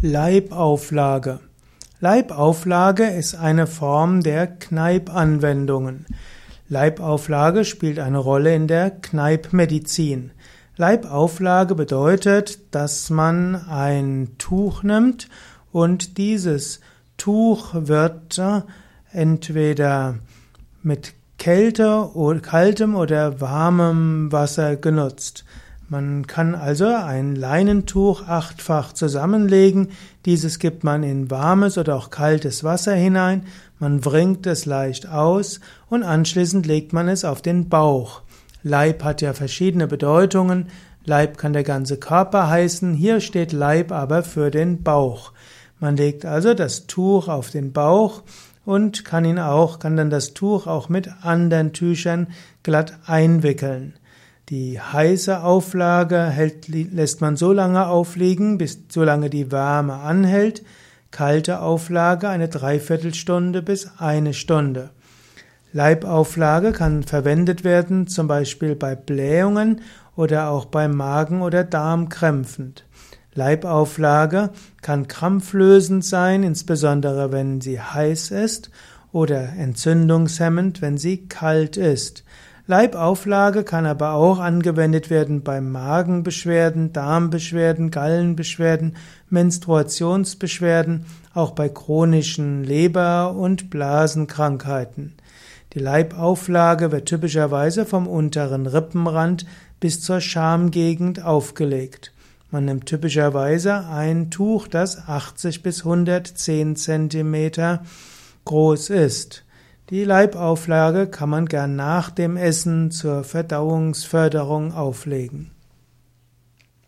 Leibauflage. Leibauflage ist eine Form der Kneipp-Anwendungen. Leibauflage spielt eine Rolle in der Kneippmedizin. Leibauflage bedeutet, dass man ein Tuch nimmt und dieses Tuch wird entweder mit Kälte, kaltem oder warmem Wasser genutzt. Man kann also ein Leinentuch achtfach zusammenlegen. Dieses gibt man in warmes oder auch kaltes Wasser hinein. Man wringt es leicht aus und anschließend legt man es auf den Bauch. Leib hat ja verschiedene Bedeutungen. Leib kann der ganze Körper heißen. Hier steht Leib aber für den Bauch. Man legt also das Tuch auf den Bauch und kann ihn auch, kann dann das Tuch auch mit anderen Tüchern glatt einwickeln. Die heiße Auflage hält, lässt man so lange aufliegen, bis solange die Wärme anhält. Kalte Auflage eine Dreiviertelstunde bis eine Stunde. Leibauflage kann verwendet werden, zum Beispiel bei Blähungen oder auch bei Magen- oder Darmkrämpfen. Leibauflage kann krampflösend sein, insbesondere wenn sie heiß ist, oder entzündungshemmend, wenn sie kalt ist. Leibauflage kann aber auch angewendet werden bei Magenbeschwerden, Darmbeschwerden, Gallenbeschwerden, Menstruationsbeschwerden, auch bei chronischen Leber- und Blasenkrankheiten. Die Leibauflage wird typischerweise vom unteren Rippenrand bis zur Schamgegend aufgelegt. Man nimmt typischerweise ein Tuch, das 80 bis 110 Zentimeter groß ist. Die Leibauflage kann man gern nach dem Essen zur Verdauungsförderung auflegen.